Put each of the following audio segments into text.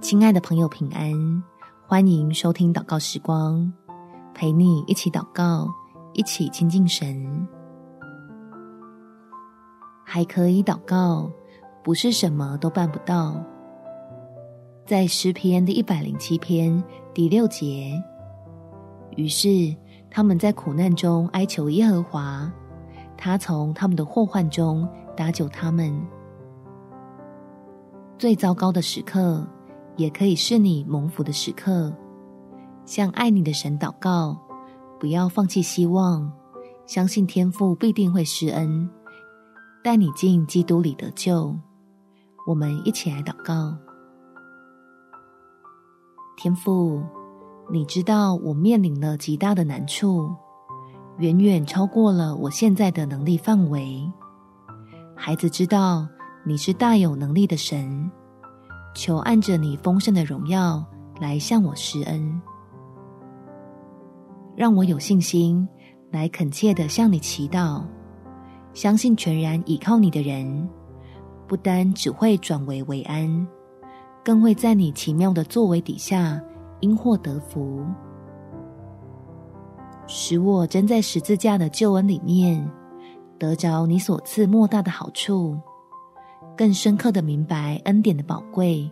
亲爱的朋友，平安！欢迎收听祷告时光，陪你一起祷告，一起亲近神。还可以祷告，不是什么都办不到。在诗篇的一百零七篇第六节，于是他们在苦难中哀求耶和华，他从他们的祸患中搭救他们。最糟糕的时刻，也可以是你蒙福的时刻，向爱你的神祷告，不要放弃希望，相信天父必定会施恩，带你进基督里得救。我们一起来祷告。天父，你知道我面临了极大的难处，远远超过了我现在的能力范围。孩子知道你是大有能力的神。求按着你丰盛的荣耀来向我施恩，让我有信心来恳切地向你祈祷，相信全然倚靠你的人，不单只会转危为安，更会在你奇妙的作为底下因祸得福，使我真在十字架的救恩里面得着你所赐莫大的好处。更深刻的明白恩典的宝贵，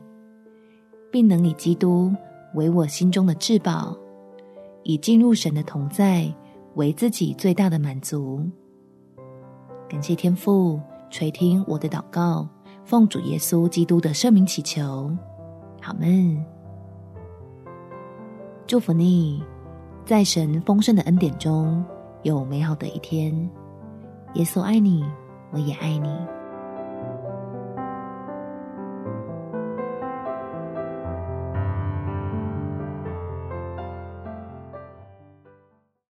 并能以基督为我心中的至宝，以进入神的同在为自己最大的满足。感谢天父垂听我的祷告，奉主耶稣基督的圣名祈求，好们。祝福你，在神丰盛的恩典中有美好的一天。耶稣爱你，我也爱你。